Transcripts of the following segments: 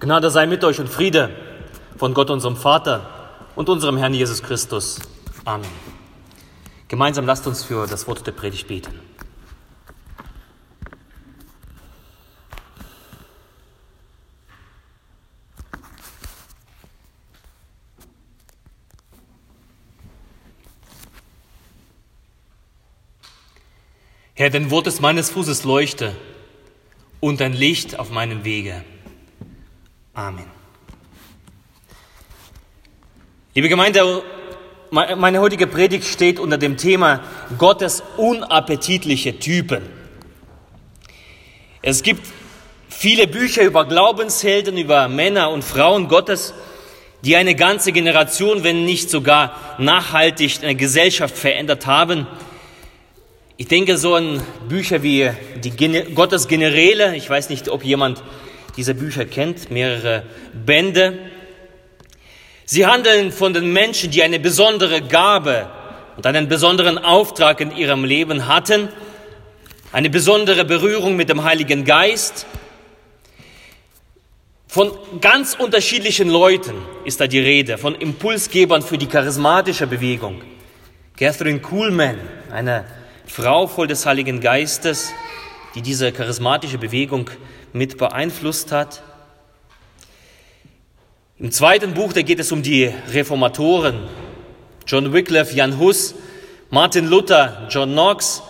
Gnade sei mit euch und Friede von Gott, unserem Vater und unserem Herrn Jesus Christus. Amen. Gemeinsam lasst uns für das Wort der Predigt beten. Herr, dein Wort ist meines Fußes Leuchte und ein Licht auf meinem Wege. Amen. Liebe Gemeinde, meine heutige Predigt steht unter dem Thema Gottes unappetitliche Typen. Es gibt viele Bücher über Glaubenshelden, über Männer und Frauen Gottes, die eine ganze Generation, wenn nicht sogar nachhaltig eine Gesellschaft verändert haben. Ich denke so an Bücher wie die Gottes Generäle. Ich weiß nicht, ob jemand diese Bücher kennt, mehrere Bände. Sie handeln von den Menschen, die eine besondere Gabe und einen besonderen Auftrag in ihrem Leben hatten, eine besondere Berührung mit dem Heiligen Geist. Von ganz unterschiedlichen Leuten ist da die Rede, von Impulsgebern für die charismatische Bewegung. Catherine Kuhlman, eine Frau voll des Heiligen Geistes, die diese charismatische Bewegung mit beeinflusst hat. Im zweiten Buch, da geht es um die Reformatoren. John Wycliffe, Jan Hus, Martin Luther, John Knox.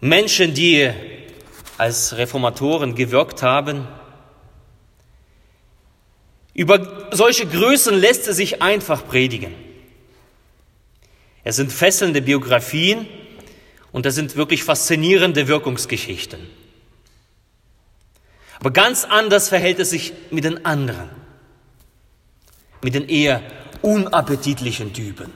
Menschen, die als Reformatoren gewirkt haben. Über solche Größen lässt es sich einfach predigen. Es sind fesselnde Biografien, und das sind wirklich faszinierende Wirkungsgeschichten. Aber ganz anders verhält es sich mit den anderen, mit den eher unappetitlichen Typen.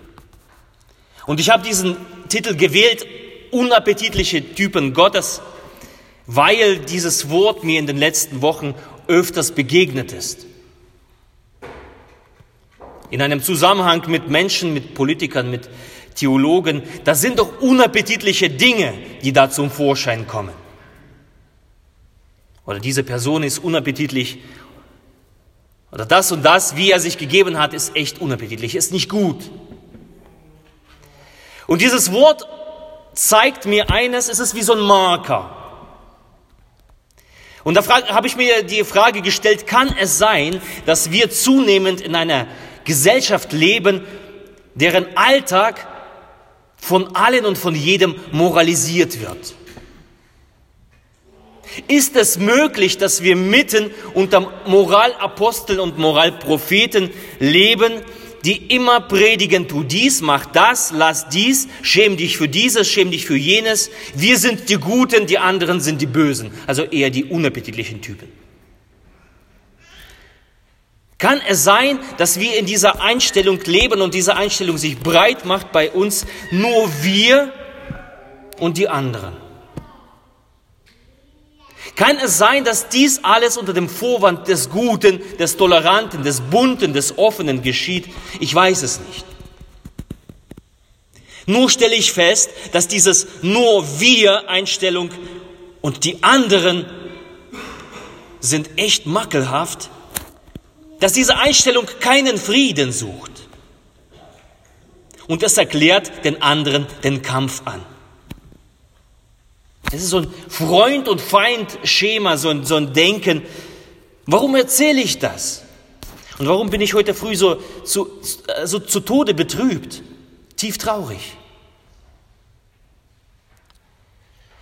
Und ich habe diesen Titel gewählt, unappetitliche Typen Gottes, weil dieses Wort mir in den letzten Wochen öfters begegnet ist. In einem Zusammenhang mit Menschen, mit Politikern, mit Theologen, das sind doch unappetitliche Dinge, die da zum Vorschein kommen. Oder diese Person ist unappetitlich. Oder das und das, wie er sich gegeben hat, ist echt unappetitlich, ist nicht gut. Und dieses Wort zeigt mir eines, es ist wie so ein Marker. Und da habe ich mir die Frage gestellt, kann es sein, dass wir zunehmend in einer Gesellschaft leben, deren Alltag von allen und von jedem moralisiert wird. Ist es möglich, dass wir mitten unter Moralaposteln und Moralpropheten leben, die immer predigen, tu dies, mach das, lass dies, schäm dich für dieses, schäm dich für jenes. Wir sind die Guten, die anderen sind die Bösen, also eher die unappetitlichen Typen. Kann es sein, dass wir in dieser Einstellung leben und diese Einstellung sich breit macht bei uns, nur wir und die anderen? Kann es sein, dass dies alles unter dem Vorwand des Guten, des Toleranten, des Bunten, des Offenen geschieht? Ich weiß es nicht. Nur stelle ich fest, dass dieses nur wir Einstellung und die anderen sind echt makelhaft dass diese Einstellung keinen Frieden sucht. Und es erklärt den anderen den Kampf an. Es ist so ein Freund- und Feind-Schema, so ein, so ein Denken. Warum erzähle ich das? Und warum bin ich heute früh so zu, so zu Tode betrübt, tief traurig?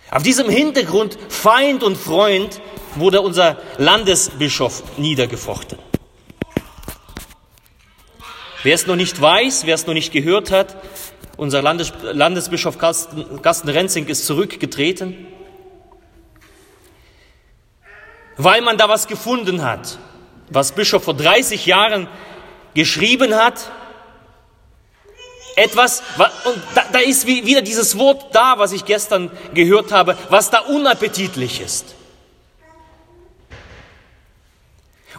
Auf diesem Hintergrund Feind und Freund wurde unser Landesbischof niedergefochten. Wer es noch nicht weiß, wer es noch nicht gehört hat, unser Landes Landesbischof Carsten, Carsten Renzing ist zurückgetreten, weil man da was gefunden hat, was Bischof vor 30 Jahren geschrieben hat. Etwas, und da, da ist wieder dieses Wort da, was ich gestern gehört habe, was da unappetitlich ist.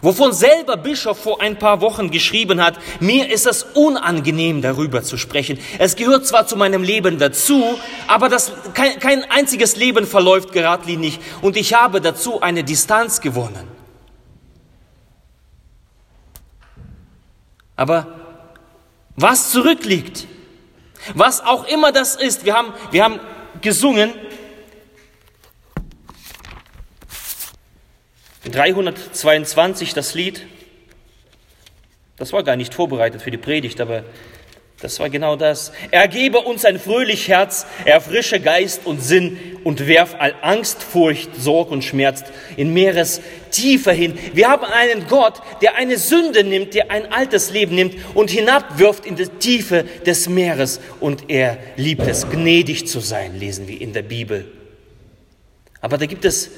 Wovon selber Bischof vor ein paar Wochen geschrieben hat, mir ist es unangenehm darüber zu sprechen. Es gehört zwar zu meinem Leben dazu, aber das, kein, kein einziges Leben verläuft geradlinig und ich habe dazu eine Distanz gewonnen. Aber was zurückliegt, was auch immer das ist, wir haben, wir haben gesungen, 322 das Lied, das war gar nicht vorbereitet für die Predigt, aber das war genau das. Ergebe uns ein fröhlich Herz, erfrische Geist und Sinn und werf all Angst, Furcht, Sorg und Schmerz in Meeres tiefer hin. Wir haben einen Gott, der eine Sünde nimmt, der ein altes Leben nimmt und hinabwirft in die Tiefe des Meeres. Und er liebt es, gnädig zu sein, lesen wir in der Bibel. Aber da gibt es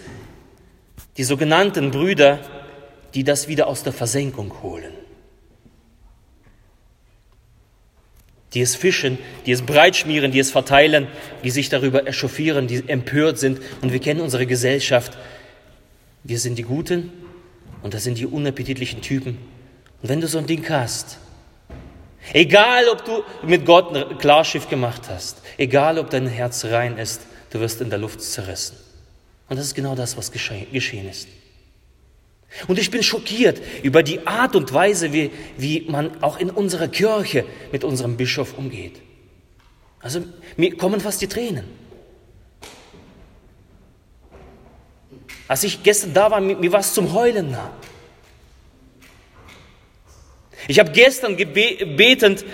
die sogenannten Brüder, die das wieder aus der Versenkung holen. die es fischen, die es breitschmieren, die es verteilen, die sich darüber echauffieren, die empört sind. Und wir kennen unsere Gesellschaft. Wir sind die Guten und das sind die unappetitlichen Typen. Und wenn du so ein Ding hast, egal ob du mit Gott ein Klarschiff gemacht hast, egal ob dein Herz rein ist, du wirst in der Luft zerrissen. Und das ist genau das, was geschehen ist. Und ich bin schockiert über die Art und Weise, wie, wie man auch in unserer Kirche mit unserem Bischof umgeht. Also mir kommen fast die Tränen. Als ich gestern da war, mir war es zum Heulen nah. Ich habe gestern betend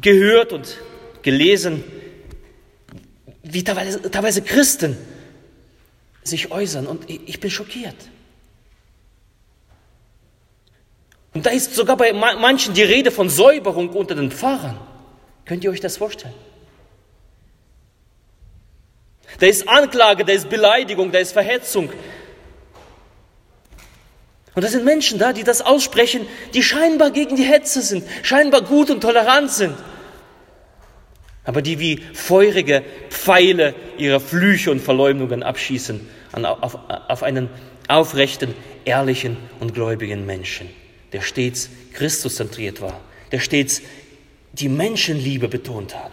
gehört und gelesen, wie teilweise, teilweise Christen sich äußern und ich bin schockiert. Und da ist sogar bei manchen die Rede von Säuberung unter den Pfarrern. Könnt ihr euch das vorstellen? Da ist Anklage, da ist Beleidigung, da ist Verhetzung. Und da sind Menschen da, die das aussprechen, die scheinbar gegen die Hetze sind, scheinbar gut und tolerant sind, aber die wie feurige Pfeile ihre Flüche und Verleumdungen abschießen auf, auf einen aufrechten, ehrlichen und gläubigen Menschen der stets Christuszentriert war, der stets die Menschenliebe betont hat.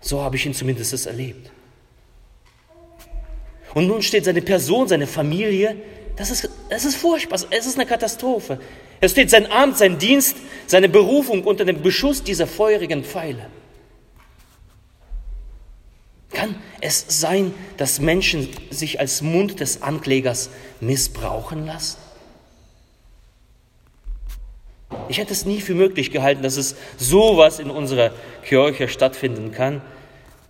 So habe ich ihn zumindest erlebt. Und nun steht seine Person, seine Familie, das ist, das ist furchtbar, es ist eine Katastrophe. Es steht sein Amt, sein Dienst, seine Berufung unter dem Beschuss dieser feurigen Pfeile. Kann es sein, dass Menschen sich als Mund des Anklägers missbrauchen lassen? Ich hätte es nie für möglich gehalten, dass es sowas in unserer Kirche stattfinden kann.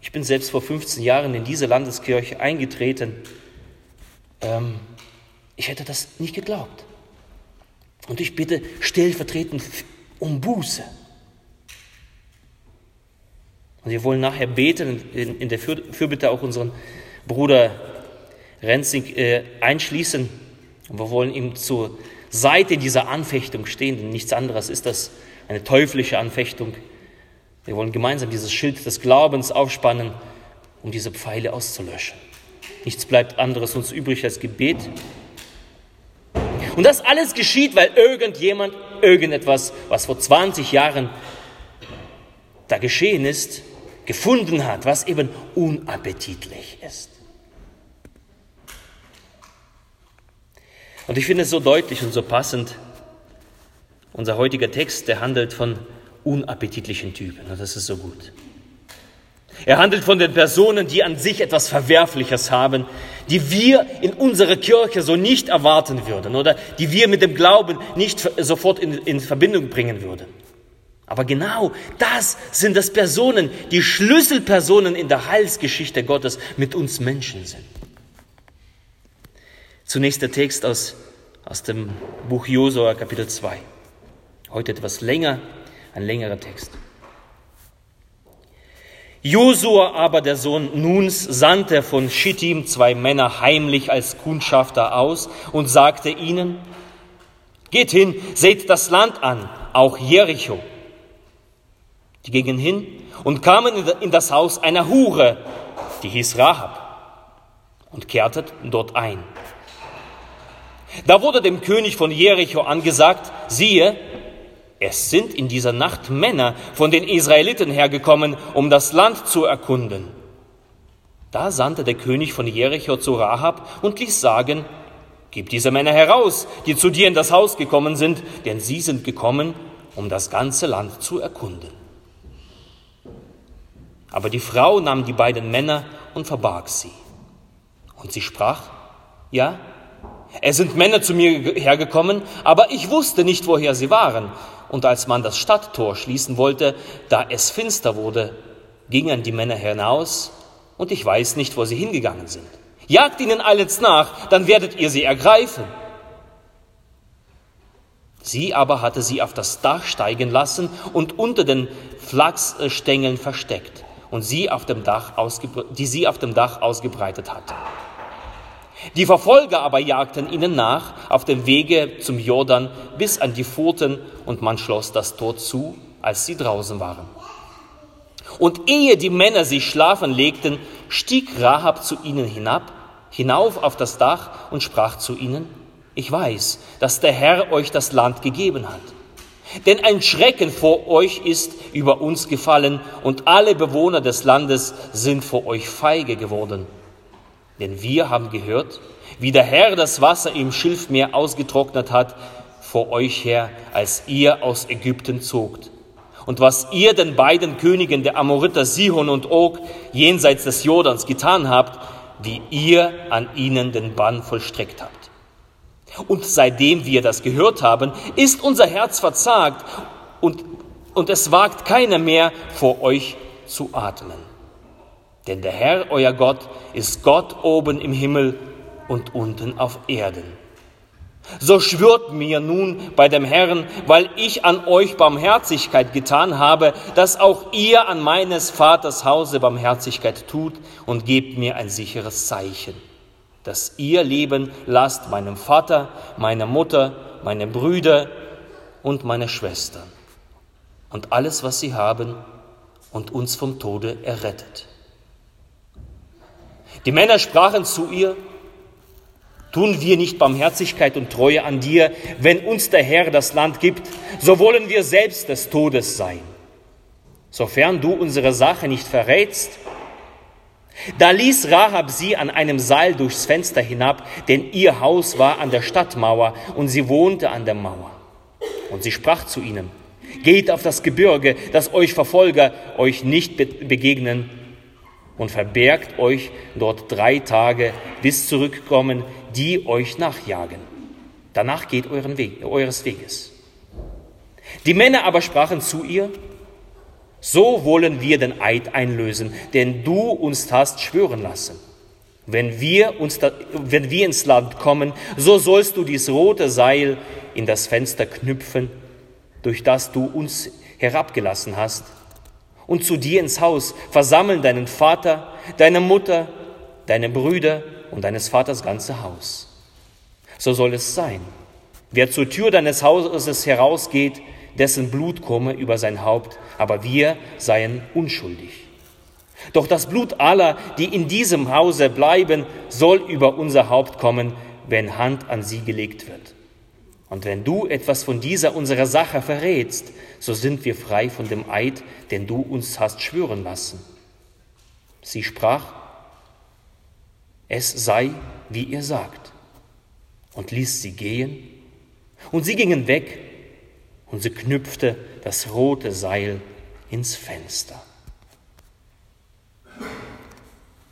Ich bin selbst vor 15 Jahren in diese Landeskirche eingetreten. Ähm, ich hätte das nicht geglaubt. Und ich bitte stellvertretend um Buße. Und wir wollen nachher beten, in, in der Fürbitte auch unseren Bruder Renzing äh, einschließen. Und wir wollen ihm zur Seite dieser Anfechtung stehen, denn nichts anderes ist das eine teuflische Anfechtung. Wir wollen gemeinsam dieses Schild des Glaubens aufspannen, um diese Pfeile auszulöschen. Nichts bleibt anderes uns übrig als Gebet. Und das alles geschieht, weil irgendjemand irgendetwas, was vor 20 Jahren da geschehen ist, gefunden hat, was eben unappetitlich ist. Und ich finde es so deutlich und so passend. Unser heutiger Text, der handelt von unappetitlichen Typen. Und das ist so gut. Er handelt von den Personen, die an sich etwas Verwerfliches haben, die wir in unserer Kirche so nicht erwarten würden oder die wir mit dem Glauben nicht sofort in, in Verbindung bringen würden. Aber genau das sind das Personen, die Schlüsselpersonen in der Heilsgeschichte Gottes mit uns Menschen sind. Zunächst der Text aus, aus dem Buch Josua, Kapitel 2. Heute etwas länger, ein längerer Text. Josua aber, der Sohn Nuns, sandte von Schittim zwei Männer heimlich als Kundschafter aus und sagte ihnen, Geht hin, seht das Land an, auch Jericho. Die gingen hin und kamen in das Haus einer Hure, die hieß Rahab, und kehrten dort ein. Da wurde dem König von Jericho angesagt, siehe, es sind in dieser Nacht Männer von den Israeliten hergekommen, um das Land zu erkunden. Da sandte der König von Jericho zu Rahab und ließ sagen, Gib diese Männer heraus, die zu dir in das Haus gekommen sind, denn sie sind gekommen, um das ganze Land zu erkunden. Aber die Frau nahm die beiden Männer und verbarg sie. Und sie sprach, ja, es sind Männer zu mir hergekommen, aber ich wusste nicht, woher sie waren. Und als man das Stadttor schließen wollte, da es finster wurde, gingen die Männer hinaus, und ich weiß nicht, wo sie hingegangen sind. Jagt ihnen alles nach, dann werdet ihr sie ergreifen. Sie aber hatte sie auf das Dach steigen lassen und unter den Flachsstängeln versteckt, und sie auf dem Dach die sie auf dem Dach ausgebreitet hatte. Die Verfolger aber jagten ihnen nach auf dem Wege zum Jordan bis an die Pfoten, und man schloss das Tor zu, als sie draußen waren. Und ehe die Männer sich schlafen legten, stieg Rahab zu ihnen hinab hinauf auf das Dach und sprach zu ihnen, ich weiß, dass der Herr euch das Land gegeben hat. Denn ein Schrecken vor euch ist über uns gefallen und alle Bewohner des Landes sind vor euch feige geworden. Denn wir haben gehört, wie der Herr das Wasser im Schilfmeer ausgetrocknet hat vor euch her, als ihr aus Ägypten zogt. Und was ihr den beiden Königen der Amoriter Sihon und Og jenseits des Jordans getan habt, wie ihr an ihnen den Bann vollstreckt habt. Und seitdem wir das gehört haben, ist unser Herz verzagt und, und es wagt keiner mehr vor euch zu atmen. Denn der Herr, euer Gott, ist Gott oben im Himmel und unten auf Erden. So schwört mir nun bei dem Herrn, weil ich an euch Barmherzigkeit getan habe, dass auch ihr an meines Vaters Hause Barmherzigkeit tut und gebt mir ein sicheres Zeichen, dass ihr Leben lasst meinem Vater, meiner Mutter, meine Brüder und meine Schwestern und alles, was sie haben, und uns vom Tode errettet. Die Männer sprachen zu ihr, Tun wir nicht Barmherzigkeit und Treue an dir, wenn uns der Herr das Land gibt, so wollen wir selbst des Todes sein. Sofern du unsere Sache nicht verrätst, da ließ Rahab sie an einem Seil durchs Fenster hinab, denn ihr Haus war an der Stadtmauer und sie wohnte an der Mauer. Und sie sprach zu ihnen, geht auf das Gebirge, dass euch Verfolger euch nicht begegnen und verbergt euch dort drei Tage, bis zurückkommen die euch nachjagen. Danach geht euren Weg, eures Weges. Die Männer aber sprachen zu ihr, so wollen wir den Eid einlösen, den du uns hast schwören lassen. Wenn wir, uns da, wenn wir ins Land kommen, so sollst du dies rote Seil in das Fenster knüpfen, durch das du uns herabgelassen hast, und zu dir ins Haus versammeln deinen Vater, deine Mutter, deine Brüder und deines Vaters ganze Haus. So soll es sein. Wer zur Tür deines Hauses herausgeht, dessen Blut komme über sein Haupt, aber wir seien unschuldig. Doch das Blut aller, die in diesem Hause bleiben, soll über unser Haupt kommen, wenn Hand an sie gelegt wird. Und wenn du etwas von dieser unserer Sache verrätst, so sind wir frei von dem Eid, den du uns hast schwören lassen. Sie sprach, es sei, wie ihr sagt, und ließ sie gehen. Und sie gingen weg, und sie knüpfte das rote Seil ins Fenster.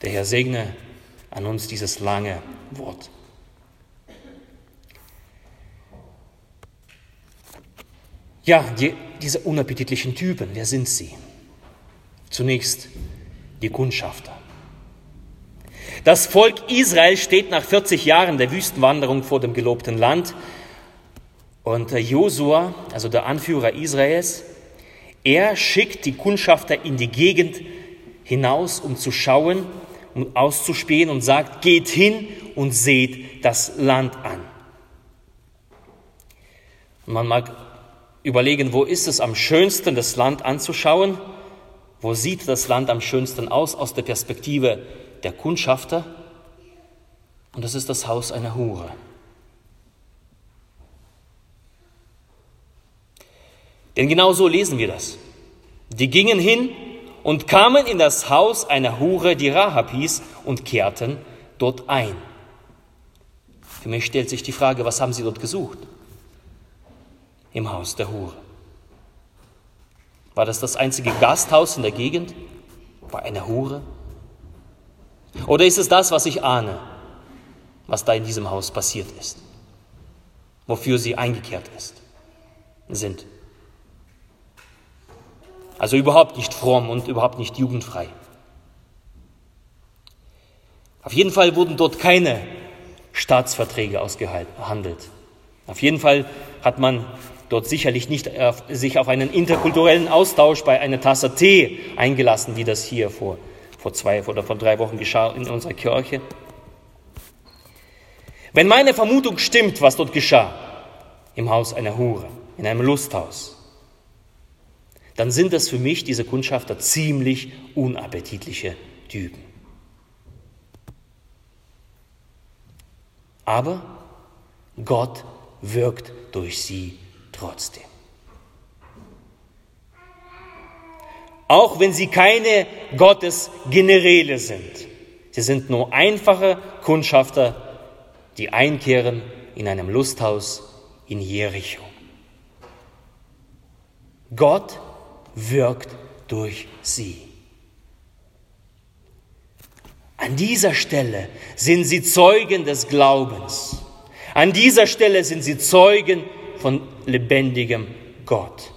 Der Herr segne an uns dieses lange Wort. Ja, die, diese unappetitlichen Typen, wer sind sie? Zunächst die Kundschafter. Das Volk Israel steht nach 40 Jahren der Wüstenwanderung vor dem gelobten Land. Und Josua, also der Anführer Israels, er schickt die Kundschafter in die Gegend hinaus, um zu schauen, um auszuspähen und sagt, geht hin und seht das Land an. Und man mag überlegen, wo ist es am schönsten, das Land anzuschauen? Wo sieht das Land am schönsten aus aus der Perspektive der Kundschafter und das ist das Haus einer Hure. Denn genau so lesen wir das. Die gingen hin und kamen in das Haus einer Hure, die Rahab hieß, und kehrten dort ein. Für mich stellt sich die Frage, was haben sie dort gesucht? Im Haus der Hure. War das das einzige Gasthaus in der Gegend? Bei einer Hure? Oder ist es das, was ich ahne, was da in diesem Haus passiert ist? Wofür sie eingekehrt ist, sind. Also überhaupt nicht fromm und überhaupt nicht jugendfrei. Auf jeden Fall wurden dort keine Staatsverträge ausgehandelt. Auf jeden Fall hat man dort sicherlich nicht auf, sich auf einen interkulturellen Austausch bei einer Tasse Tee eingelassen, wie das hier vor, vor zwei oder vor drei Wochen geschah in unserer Kirche. Wenn meine Vermutung stimmt, was dort geschah, im Haus einer Hure, in einem Lusthaus, dann sind das für mich, diese Kundschafter, ziemlich unappetitliche Typen. Aber Gott wirkt durch sie trotzdem. Auch wenn sie keine Gottesgeneräle sind. Sie sind nur einfache Kundschafter, die einkehren in einem Lusthaus in Jericho. Gott wirkt durch sie. An dieser Stelle sind sie Zeugen des Glaubens. An dieser Stelle sind sie Zeugen von lebendigem Gott.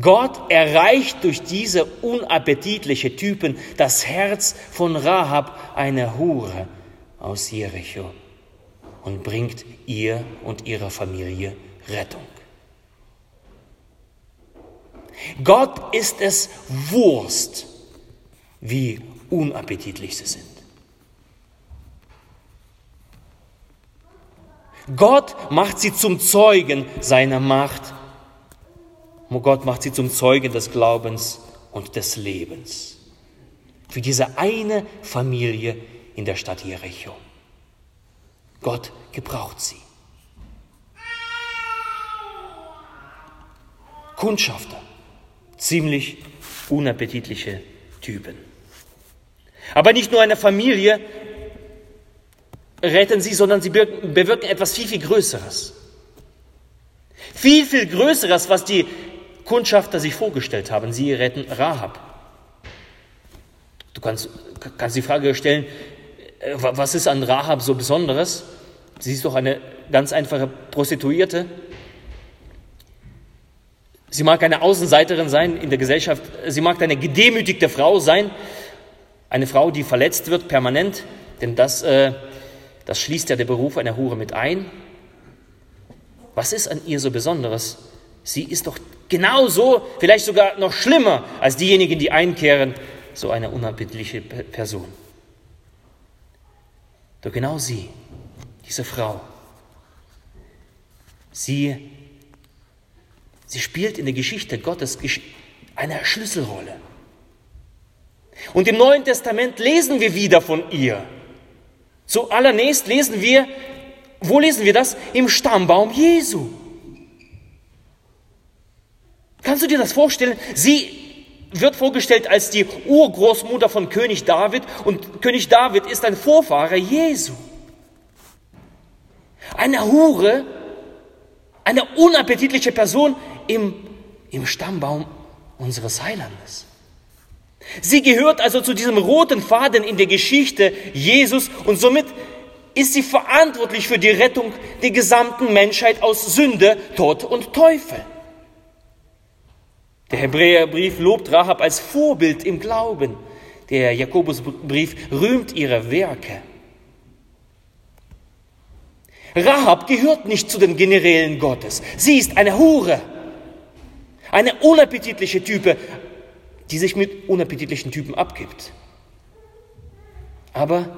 Gott erreicht durch diese unappetitliche Typen das Herz von Rahab, einer Hure aus Jericho, und bringt ihr und ihrer Familie Rettung. Gott ist es Wurst, wie unappetitlich sie sind. Gott macht sie zum Zeugen seiner Macht. Gott macht sie zum Zeugen des Glaubens und des Lebens. Für diese eine Familie in der Stadt Jericho. Gott gebraucht sie. Kundschafter ziemlich unappetitliche Typen. Aber nicht nur eine Familie retten sie, sondern sie bewirken etwas viel, viel Größeres. Viel, viel Größeres, was die Kundschafter sich vorgestellt haben. Sie retten Rahab. Du kannst, kannst die Frage stellen, äh, was ist an Rahab so Besonderes? Sie ist doch eine ganz einfache Prostituierte. Sie mag eine Außenseiterin sein in der Gesellschaft. Sie mag eine gedemütigte Frau sein. Eine Frau, die verletzt wird permanent. Denn das, äh, das schließt ja der Beruf einer Hure mit ein. Was ist an ihr so Besonderes? Sie ist doch genauso, vielleicht sogar noch schlimmer als diejenigen, die einkehren, so eine unappetitliche Person. Doch genau sie, diese Frau, sie Sie spielt in der Geschichte Gottes eine Schlüsselrolle. Und im Neuen Testament lesen wir wieder von ihr. Zuallererst lesen wir, wo lesen wir das? Im Stammbaum Jesu. Kannst du dir das vorstellen? Sie wird vorgestellt als die Urgroßmutter von König David und König David ist ein Vorfahre Jesu. Eine Hure, eine unappetitliche Person im, im Stammbaum unseres Heilandes. Sie gehört also zu diesem roten Faden in der Geschichte Jesus und somit ist sie verantwortlich für die Rettung der gesamten Menschheit aus Sünde, Tod und Teufel. Der Hebräerbrief lobt Rahab als Vorbild im Glauben. Der Jakobusbrief rühmt ihre Werke. Rahab gehört nicht zu den Generälen Gottes. Sie ist eine Hure. Eine unappetitliche Type, die sich mit unappetitlichen Typen abgibt. Aber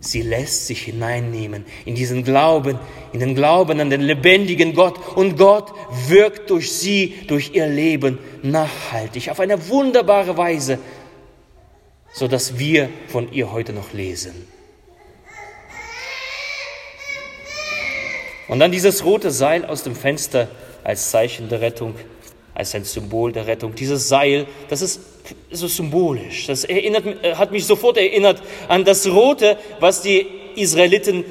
sie lässt sich hineinnehmen in diesen Glauben, in den Glauben an den lebendigen Gott. Und Gott wirkt durch sie, durch ihr Leben nachhaltig, auf eine wunderbare Weise, sodass wir von ihr heute noch lesen. Und dann dieses rote Seil aus dem Fenster als Zeichen der Rettung als ein Symbol der Rettung. Dieses Seil, das ist so symbolisch. Das erinnert, äh, hat mich sofort erinnert an das Rote, was die Israeliten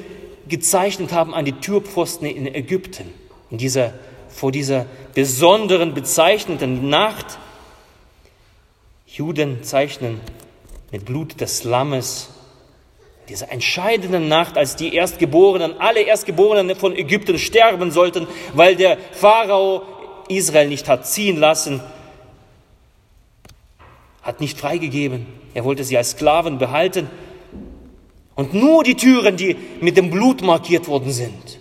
gezeichnet haben an die Türpfosten in Ägypten. In dieser, vor dieser besonderen, bezeichnenden Nacht. Juden zeichnen mit Blut des Lammes dieser entscheidenden Nacht, als die Erstgeborenen, alle Erstgeborenen von Ägypten sterben sollten, weil der Pharao Israel nicht hat ziehen lassen, hat nicht freigegeben. Er wollte sie als Sklaven behalten. Und nur die Türen, die mit dem Blut markiert worden sind,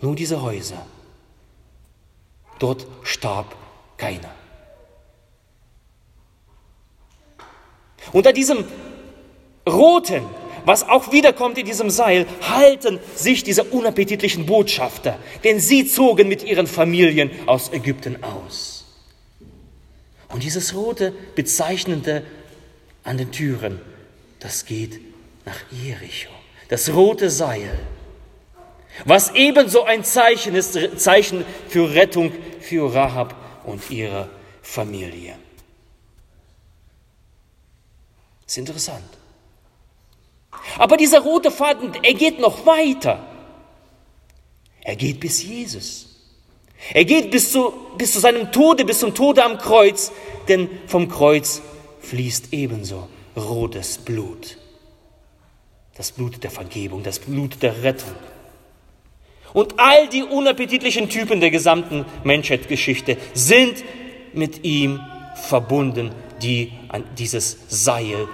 nur diese Häuser, dort starb keiner. Unter diesem roten, was auch wiederkommt in diesem Seil, halten sich diese unappetitlichen Botschafter, denn sie zogen mit ihren Familien aus Ägypten aus. Und dieses rote, bezeichnende an den Türen, das geht nach Jericho. Das rote Seil, was ebenso ein Zeichen ist, Zeichen für Rettung für Rahab und ihre Familie. Das ist interessant. Aber dieser rote Faden, er geht noch weiter. Er geht bis Jesus. Er geht bis zu, bis zu seinem Tode, bis zum Tode am Kreuz, denn vom Kreuz fließt ebenso rotes Blut. Das Blut der Vergebung, das Blut der Rettung. Und all die unappetitlichen Typen der gesamten Menschheitsgeschichte sind mit ihm verbunden, die an dieses Seil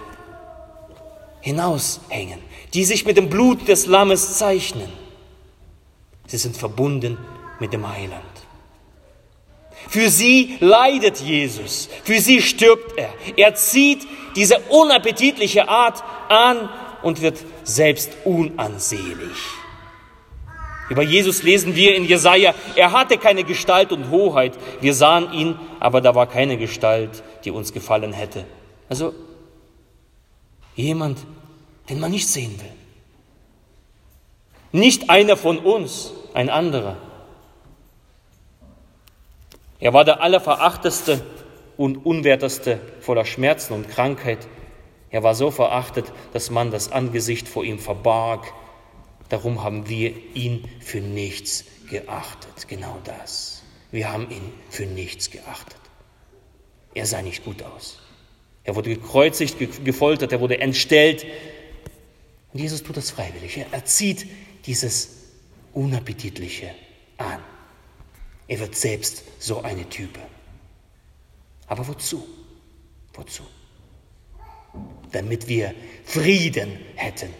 hinaushängen, die sich mit dem Blut des Lammes zeichnen. Sie sind verbunden mit dem Heiland. Für sie leidet Jesus, für sie stirbt er. Er zieht diese unappetitliche Art an und wird selbst unansehlich. Über Jesus lesen wir in Jesaja, er hatte keine Gestalt und Hoheit. Wir sahen ihn, aber da war keine Gestalt, die uns gefallen hätte. Also jemand, den man nicht sehen will. Nicht einer von uns, ein anderer. Er war der allerverachteste und unwerteste voller Schmerzen und Krankheit. Er war so verachtet, dass man das Angesicht vor ihm verbarg. Darum haben wir ihn für nichts geachtet. Genau das. Wir haben ihn für nichts geachtet. Er sah nicht gut aus. Er wurde gekreuzigt, gefoltert, er wurde entstellt. Und Jesus tut das freiwillig. Er zieht dieses Unappetitliche an. Er wird selbst so eine Type. Aber wozu? Wozu? Damit wir Frieden hätten.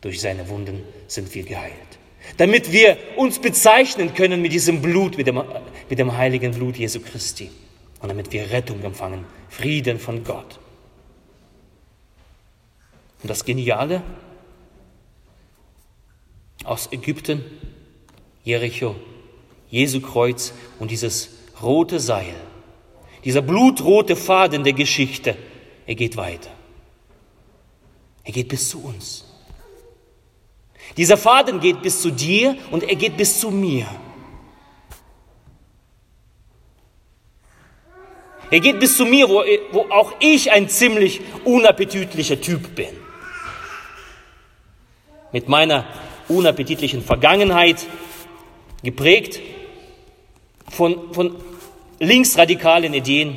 Durch seine Wunden sind wir geheilt. Damit wir uns bezeichnen können mit diesem Blut, mit dem, mit dem heiligen Blut Jesu Christi. Und damit wir Rettung empfangen, Frieden von Gott. Und das Geniale aus Ägypten, Jericho, Jesu Kreuz und dieses rote Seil, dieser blutrote Faden der Geschichte, er geht weiter. Er geht bis zu uns. Dieser Faden geht bis zu dir und er geht bis zu mir. Er geht bis zu mir, wo, wo auch ich ein ziemlich unappetitlicher Typ bin. Mit meiner unappetitlichen Vergangenheit geprägt von, von linksradikalen Ideen,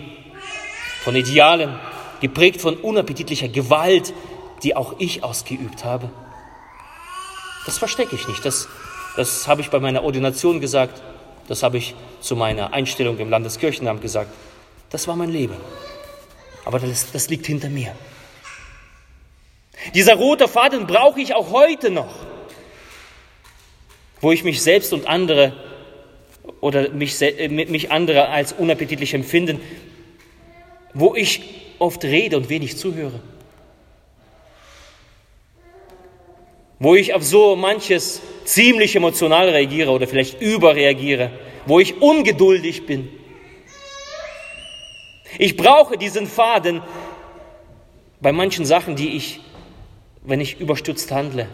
von Idealen, geprägt von unappetitlicher Gewalt, die auch ich ausgeübt habe. Das verstecke ich nicht. Das, das habe ich bei meiner Ordination gesagt. Das habe ich zu meiner Einstellung im Landeskirchenamt gesagt. Das war mein Leben. Aber das, das liegt hinter mir. Dieser rote Faden brauche ich auch heute noch, wo ich mich selbst und andere oder mich, äh, mich andere als unappetitlich empfinden, wo ich oft rede und wenig zuhöre. wo ich auf so manches ziemlich emotional reagiere oder vielleicht überreagiere, wo ich ungeduldig bin. Ich brauche diesen Faden bei manchen Sachen, die ich, wenn ich überstürzt handle.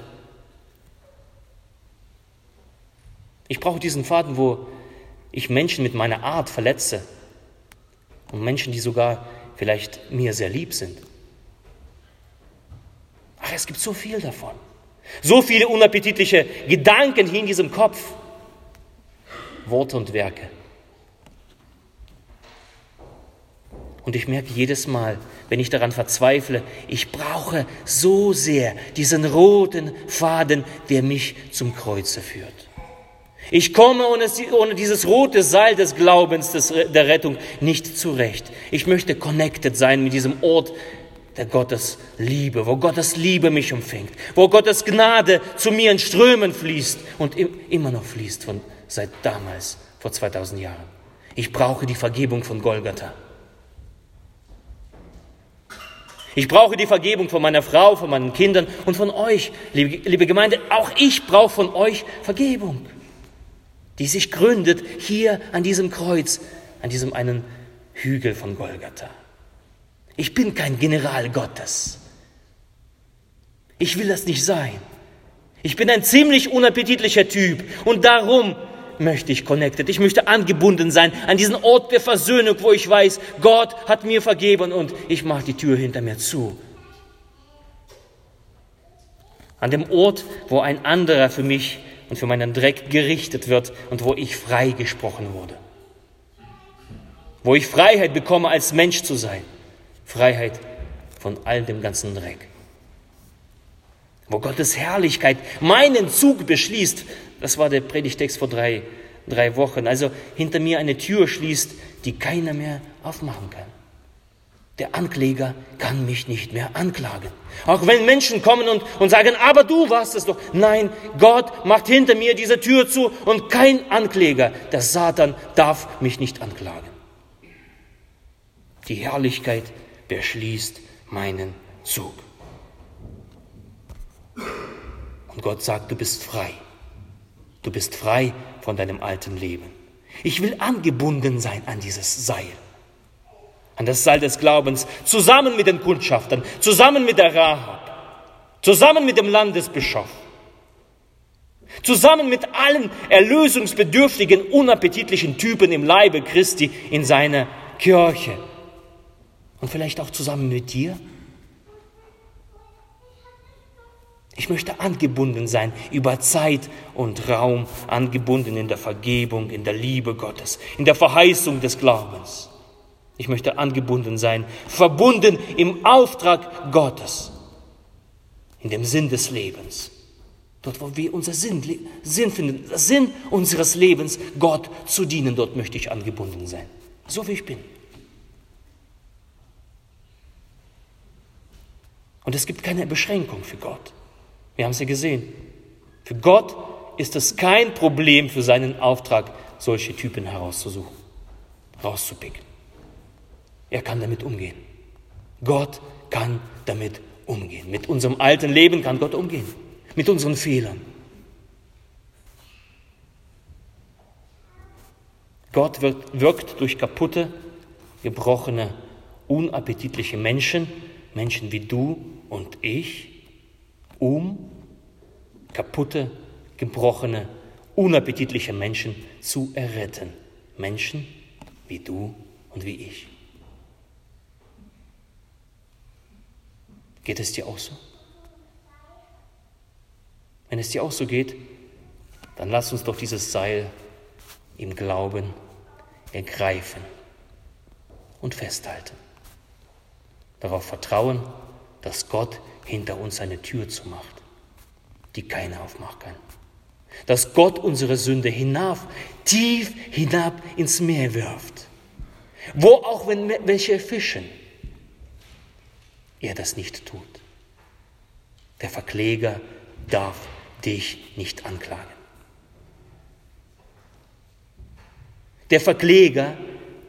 Ich brauche diesen Faden, wo ich Menschen mit meiner Art verletze, und Menschen, die sogar vielleicht mir sehr lieb sind. Ach, es gibt so viel davon. So viele unappetitliche Gedanken hier in diesem Kopf. Worte und Werke. Und ich merke jedes Mal, wenn ich daran verzweifle, ich brauche so sehr diesen roten Faden, der mich zum Kreuze führt. Ich komme ohne, ohne dieses rote Seil des Glaubens, des, der Rettung nicht zurecht. Ich möchte connected sein mit diesem Ort der Gottes Liebe, wo Gottes Liebe mich umfängt, wo Gottes Gnade zu mir in Strömen fließt und immer noch fließt von seit damals, vor 2000 Jahren. Ich brauche die Vergebung von Golgatha. Ich brauche die Vergebung von meiner Frau, von meinen Kindern und von euch, liebe, liebe Gemeinde. Auch ich brauche von euch Vergebung, die sich gründet hier an diesem Kreuz, an diesem einen Hügel von Golgatha. Ich bin kein General Gottes. Ich will das nicht sein. Ich bin ein ziemlich unappetitlicher Typ und darum möchte ich connected. Ich möchte angebunden sein an diesen Ort der Versöhnung, wo ich weiß, Gott hat mir vergeben und ich mache die Tür hinter mir zu. An dem Ort, wo ein anderer für mich und für meinen Dreck gerichtet wird und wo ich freigesprochen wurde. Wo ich Freiheit bekomme, als Mensch zu sein. Freiheit von all dem ganzen Dreck. Wo Gottes Herrlichkeit meinen Zug beschließt, das war der Predigtext vor drei, drei Wochen. Also hinter mir eine Tür schließt, die keiner mehr aufmachen kann. Der Ankläger kann mich nicht mehr anklagen. Auch wenn Menschen kommen und, und sagen, aber du warst es doch. Nein, Gott macht hinter mir diese Tür zu und kein Ankläger, der Satan, darf mich nicht anklagen. Die Herrlichkeit beschließt meinen Zug. Und Gott sagt, du bist frei. Du bist frei von deinem alten Leben. Ich will angebunden sein an dieses Seil, an das Seil des Glaubens, zusammen mit den Kundschaftern, zusammen mit der Rahab, zusammen mit dem Landesbischof, zusammen mit allen erlösungsbedürftigen, unappetitlichen Typen im Leibe Christi in seiner Kirche. Und vielleicht auch zusammen mit dir Ich möchte angebunden sein über Zeit und Raum, angebunden in der Vergebung, in der Liebe Gottes, in der Verheißung des Glaubens. Ich möchte angebunden sein, verbunden im Auftrag Gottes, in dem Sinn des Lebens. Dort, wo wir unser Sinn, Sinn finden, der Sinn unseres Lebens, Gott zu dienen, dort möchte ich angebunden sein. So wie ich bin. Und es gibt keine Beschränkung für Gott. Wir haben es ja gesehen. Für Gott ist es kein Problem für seinen Auftrag, solche Typen herauszusuchen, rauszupicken. Er kann damit umgehen. Gott kann damit umgehen. Mit unserem alten Leben kann Gott umgehen. Mit unseren Fehlern. Gott wirkt, wirkt durch kaputte, gebrochene, unappetitliche Menschen, Menschen wie du und ich, um kaputte, gebrochene, unappetitliche Menschen zu erretten. Menschen wie du und wie ich. Geht es dir auch so? Wenn es dir auch so geht, dann lass uns doch dieses Seil im Glauben ergreifen und festhalten. Darauf vertrauen, dass Gott hinter uns eine Tür zumacht, die keiner aufmachen kann. Dass Gott unsere Sünde hinauf, tief hinab ins Meer wirft, wo auch wenn welche fischen, er das nicht tut. Der Verkläger darf dich nicht anklagen. Der Verkläger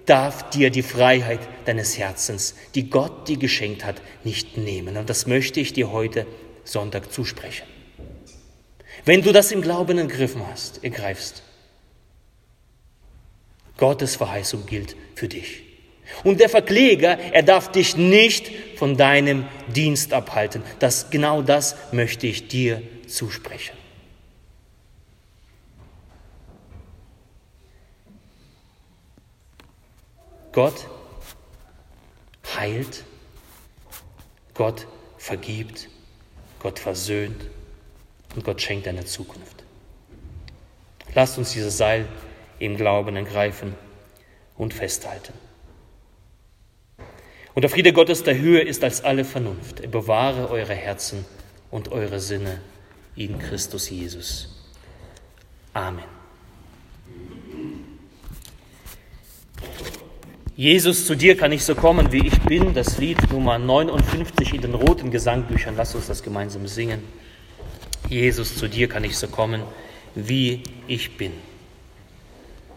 darf dir die Freiheit deines Herzens, die Gott dir geschenkt hat, nicht nehmen. Und das möchte ich dir heute Sonntag zusprechen. Wenn du das im Glauben ergriffen hast, ergreifst, Gottes Verheißung gilt für dich. Und der Verkläger, er darf dich nicht von deinem Dienst abhalten. Das, genau das möchte ich dir zusprechen. Gott heilt, Gott vergibt, Gott versöhnt und Gott schenkt eine Zukunft. Lasst uns dieses Seil im Glauben ergreifen und festhalten. Und der Friede Gottes der Höhe ist als alle Vernunft. Er bewahre eure Herzen und eure Sinne in Christus Jesus. Amen. Jesus, zu dir kann ich so kommen, wie ich bin. Das Lied Nummer 59 in den roten Gesangbüchern. Lass uns das gemeinsam singen. Jesus, zu dir kann ich so kommen, wie ich bin.